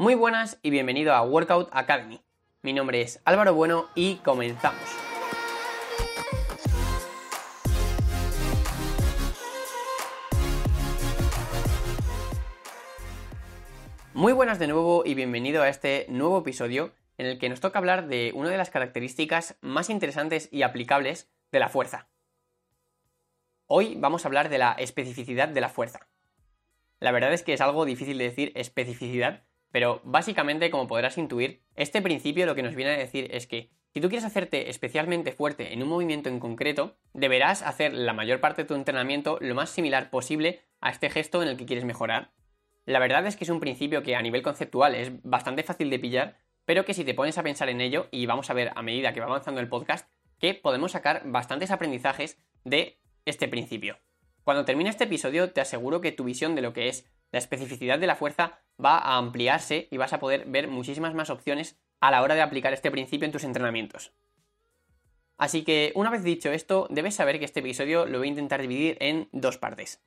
Muy buenas y bienvenido a Workout Academy. Mi nombre es Álvaro Bueno y comenzamos. Muy buenas de nuevo y bienvenido a este nuevo episodio en el que nos toca hablar de una de las características más interesantes y aplicables de la fuerza. Hoy vamos a hablar de la especificidad de la fuerza. La verdad es que es algo difícil de decir especificidad, pero básicamente, como podrás intuir, este principio lo que nos viene a decir es que si tú quieres hacerte especialmente fuerte en un movimiento en concreto, deberás hacer la mayor parte de tu entrenamiento lo más similar posible a este gesto en el que quieres mejorar. La verdad es que es un principio que a nivel conceptual es bastante fácil de pillar, pero que si te pones a pensar en ello, y vamos a ver a medida que va avanzando el podcast, que podemos sacar bastantes aprendizajes de este principio. Cuando termine este episodio, te aseguro que tu visión de lo que es la especificidad de la fuerza va a ampliarse y vas a poder ver muchísimas más opciones a la hora de aplicar este principio en tus entrenamientos. Así que una vez dicho esto, debes saber que este episodio lo voy a intentar dividir en dos partes.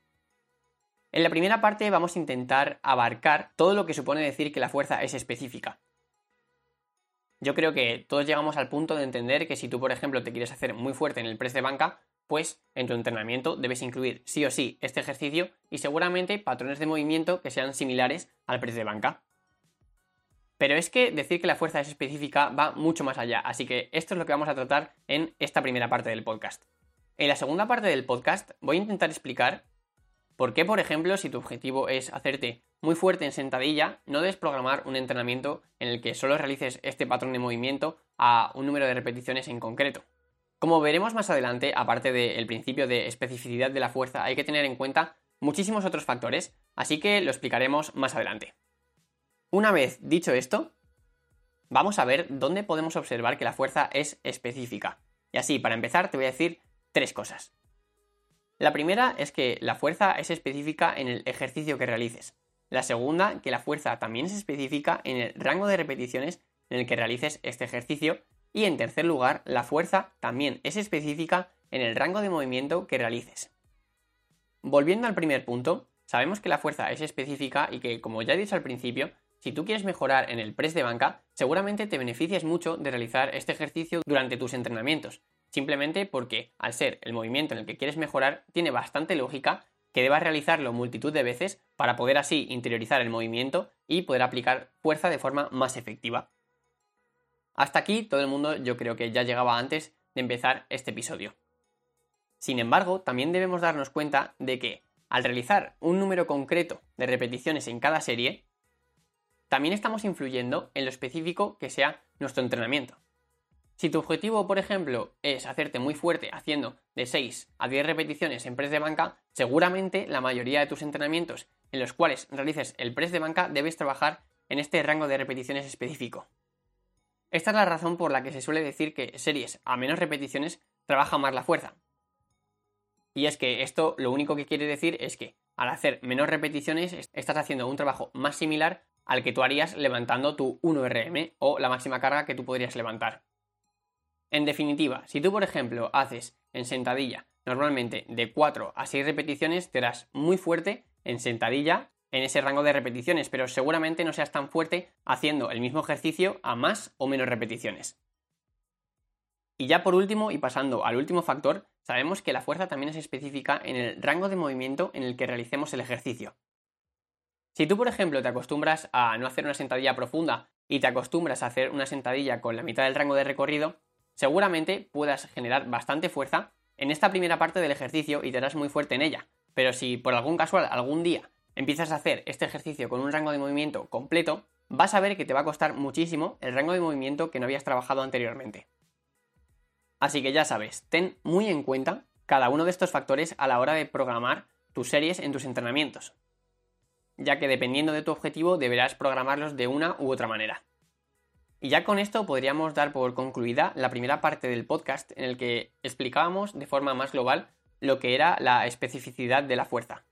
En la primera parte vamos a intentar abarcar todo lo que supone decir que la fuerza es específica. Yo creo que todos llegamos al punto de entender que si tú, por ejemplo, te quieres hacer muy fuerte en el press de banca, pues en tu entrenamiento debes incluir sí o sí este ejercicio y seguramente patrones de movimiento que sean similares al press de banca. Pero es que decir que la fuerza es específica va mucho más allá, así que esto es lo que vamos a tratar en esta primera parte del podcast. En la segunda parte del podcast voy a intentar explicar por qué, por ejemplo, si tu objetivo es hacerte muy fuerte en sentadilla, no debes programar un entrenamiento en el que solo realices este patrón de movimiento a un número de repeticiones en concreto. Como veremos más adelante, aparte del principio de especificidad de la fuerza, hay que tener en cuenta muchísimos otros factores, así que lo explicaremos más adelante. Una vez dicho esto, vamos a ver dónde podemos observar que la fuerza es específica. Y así, para empezar, te voy a decir tres cosas. La primera es que la fuerza es específica en el ejercicio que realices. La segunda, que la fuerza también es específica en el rango de repeticiones en el que realices este ejercicio. Y en tercer lugar, la fuerza también es específica en el rango de movimiento que realices. Volviendo al primer punto, sabemos que la fuerza es específica y que, como ya he dicho al principio, si tú quieres mejorar en el press de banca, seguramente te beneficias mucho de realizar este ejercicio durante tus entrenamientos, simplemente porque, al ser el movimiento en el que quieres mejorar, tiene bastante lógica que debas realizarlo multitud de veces para poder así interiorizar el movimiento y poder aplicar fuerza de forma más efectiva. Hasta aquí todo el mundo yo creo que ya llegaba antes de empezar este episodio. Sin embargo, también debemos darnos cuenta de que al realizar un número concreto de repeticiones en cada serie, también estamos influyendo en lo específico que sea nuestro entrenamiento. Si tu objetivo, por ejemplo, es hacerte muy fuerte haciendo de 6 a 10 repeticiones en press de banca, seguramente la mayoría de tus entrenamientos en los cuales realices el press de banca debes trabajar en este rango de repeticiones específico. Esta es la razón por la que se suele decir que series a menos repeticiones trabaja más la fuerza. Y es que esto lo único que quiere decir es que al hacer menos repeticiones estás haciendo un trabajo más similar al que tú harías levantando tu 1RM o la máxima carga que tú podrías levantar. En definitiva, si tú por ejemplo haces en sentadilla normalmente de 4 a 6 repeticiones, te harás muy fuerte en sentadilla en ese rango de repeticiones, pero seguramente no seas tan fuerte haciendo el mismo ejercicio a más o menos repeticiones. Y ya por último, y pasando al último factor, sabemos que la fuerza también es específica en el rango de movimiento en el que realicemos el ejercicio. Si tú, por ejemplo, te acostumbras a no hacer una sentadilla profunda y te acostumbras a hacer una sentadilla con la mitad del rango de recorrido, seguramente puedas generar bastante fuerza en esta primera parte del ejercicio y te harás muy fuerte en ella. Pero si por algún casual algún día empiezas a hacer este ejercicio con un rango de movimiento completo, vas a ver que te va a costar muchísimo el rango de movimiento que no habías trabajado anteriormente. Así que ya sabes, ten muy en cuenta cada uno de estos factores a la hora de programar tus series en tus entrenamientos, ya que dependiendo de tu objetivo deberás programarlos de una u otra manera. Y ya con esto podríamos dar por concluida la primera parte del podcast en el que explicábamos de forma más global lo que era la especificidad de la fuerza.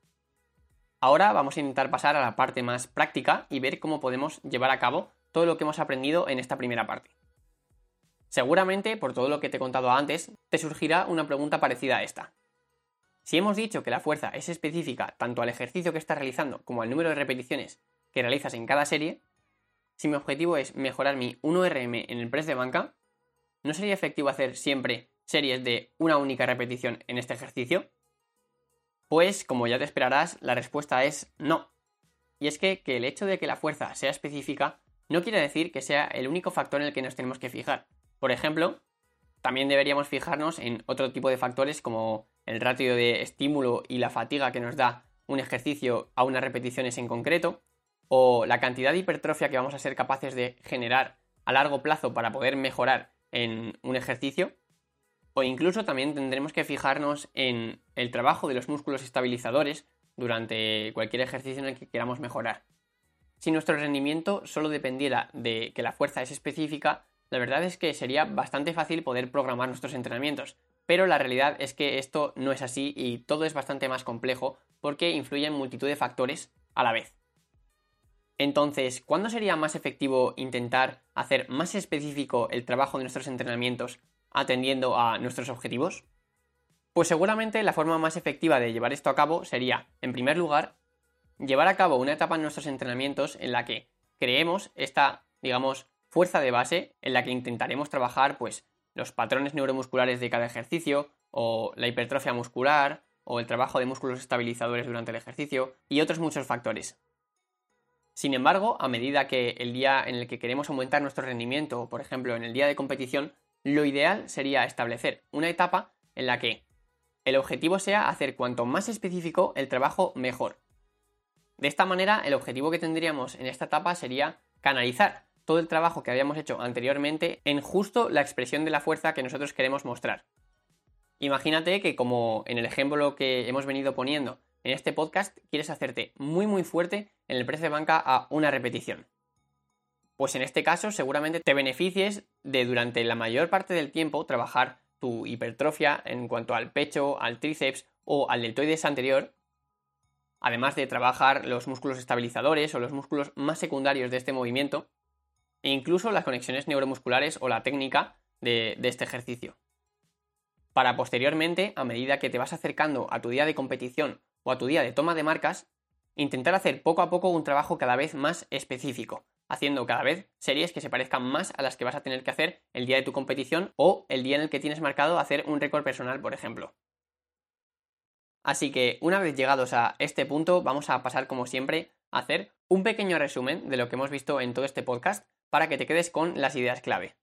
Ahora vamos a intentar pasar a la parte más práctica y ver cómo podemos llevar a cabo todo lo que hemos aprendido en esta primera parte. Seguramente, por todo lo que te he contado antes, te surgirá una pregunta parecida a esta. Si hemos dicho que la fuerza es específica tanto al ejercicio que estás realizando como al número de repeticiones que realizas en cada serie, si mi objetivo es mejorar mi 1RM en el press de banca, ¿no sería efectivo hacer siempre series de una única repetición en este ejercicio? Pues, como ya te esperarás, la respuesta es no. Y es que, que el hecho de que la fuerza sea específica no quiere decir que sea el único factor en el que nos tenemos que fijar. Por ejemplo, también deberíamos fijarnos en otro tipo de factores como el ratio de estímulo y la fatiga que nos da un ejercicio a unas repeticiones en concreto, o la cantidad de hipertrofia que vamos a ser capaces de generar a largo plazo para poder mejorar en un ejercicio, o incluso también tendremos que fijarnos en el trabajo de los músculos estabilizadores durante cualquier ejercicio en el que queramos mejorar. Si nuestro rendimiento solo dependiera de que la fuerza es específica, la verdad es que sería bastante fácil poder programar nuestros entrenamientos, pero la realidad es que esto no es así y todo es bastante más complejo porque influyen multitud de factores a la vez. Entonces, ¿cuándo sería más efectivo intentar hacer más específico el trabajo de nuestros entrenamientos atendiendo a nuestros objetivos? Pues seguramente la forma más efectiva de llevar esto a cabo sería, en primer lugar, llevar a cabo una etapa en nuestros entrenamientos en la que creemos esta, digamos, fuerza de base en la que intentaremos trabajar pues los patrones neuromusculares de cada ejercicio o la hipertrofia muscular o el trabajo de músculos estabilizadores durante el ejercicio y otros muchos factores. Sin embargo, a medida que el día en el que queremos aumentar nuestro rendimiento, por ejemplo en el día de competición, lo ideal sería establecer una etapa en la que el objetivo sea hacer cuanto más específico el trabajo mejor, de esta manera, el objetivo que tendríamos en esta etapa sería canalizar todo el trabajo que habíamos hecho anteriormente en justo la expresión de la fuerza que nosotros queremos mostrar. Imagínate que como en el ejemplo que hemos venido poniendo en este podcast, quieres hacerte muy muy fuerte en el precio de banca a una repetición. Pues en este caso seguramente te beneficies de durante la mayor parte del tiempo trabajar tu hipertrofia en cuanto al pecho, al tríceps o al deltoides anterior además de trabajar los músculos estabilizadores o los músculos más secundarios de este movimiento, e incluso las conexiones neuromusculares o la técnica de, este ejercicio. Para posteriormente, a medida que te vas acercando a tu día de competición o a tu día de toma de marcas, intentar hacer poco a poco un trabajo cada vez más específico, haciendo cada vez series que se parezcan más a las que vas a tener que hacer el día de tu competición o el día en el que tienes marcado hacer un récord personal, por ejemplo. Así que una vez llegados a este punto vamos a pasar como siempre a hacer un pequeño resumen de lo que hemos visto en todo este podcast para que te quedes con las ideas clave.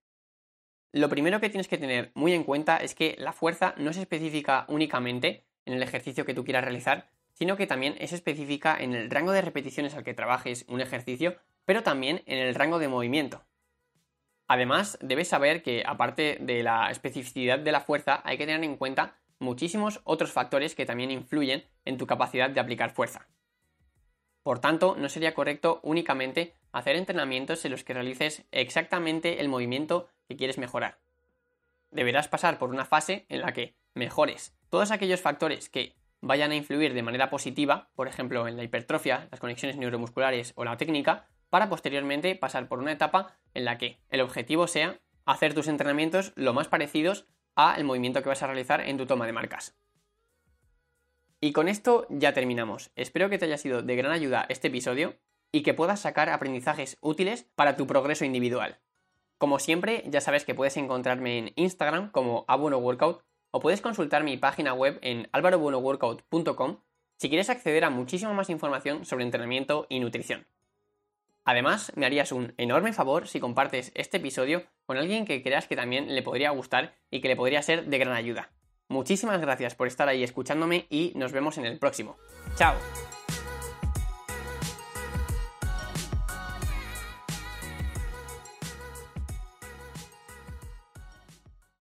Lo primero que tienes que tener muy en cuenta es que la fuerza no es específica únicamente en el ejercicio que tú quieras realizar, sino que también es específica en el rango de repeticiones al que trabajes un ejercicio, pero también en el rango de movimiento. Además, debes saber que aparte de la especificidad de la fuerza, hay que tener en cuenta muchísimos otros factores que también influyen en tu capacidad de aplicar fuerza. Por tanto, no sería correcto únicamente hacer entrenamientos en los que realices exactamente el movimiento que quieres mejorar. Deberás pasar por una fase en la que mejores todos aquellos factores que vayan a influir de manera positiva, por ejemplo en la hipertrofia, las conexiones neuromusculares o la técnica, para posteriormente pasar por una etapa en la que el objetivo sea hacer tus entrenamientos lo más parecidos a el movimiento que vas a realizar en tu toma de marcas. Y con esto ya terminamos. Espero que te haya sido de gran ayuda este episodio y que puedas sacar aprendizajes útiles para tu progreso individual. Como siempre, ya sabes que puedes encontrarme en Instagram como abuenoworkout o puedes consultar mi página web en alvarobuenoworkout.com si quieres acceder a muchísima más información sobre entrenamiento y nutrición. Además, me harías un enorme favor si compartes este episodio con alguien que creas que también le podría gustar y que le podría ser de gran ayuda. Muchísimas gracias por estar ahí escuchándome y nos vemos en el próximo. ¡Chao!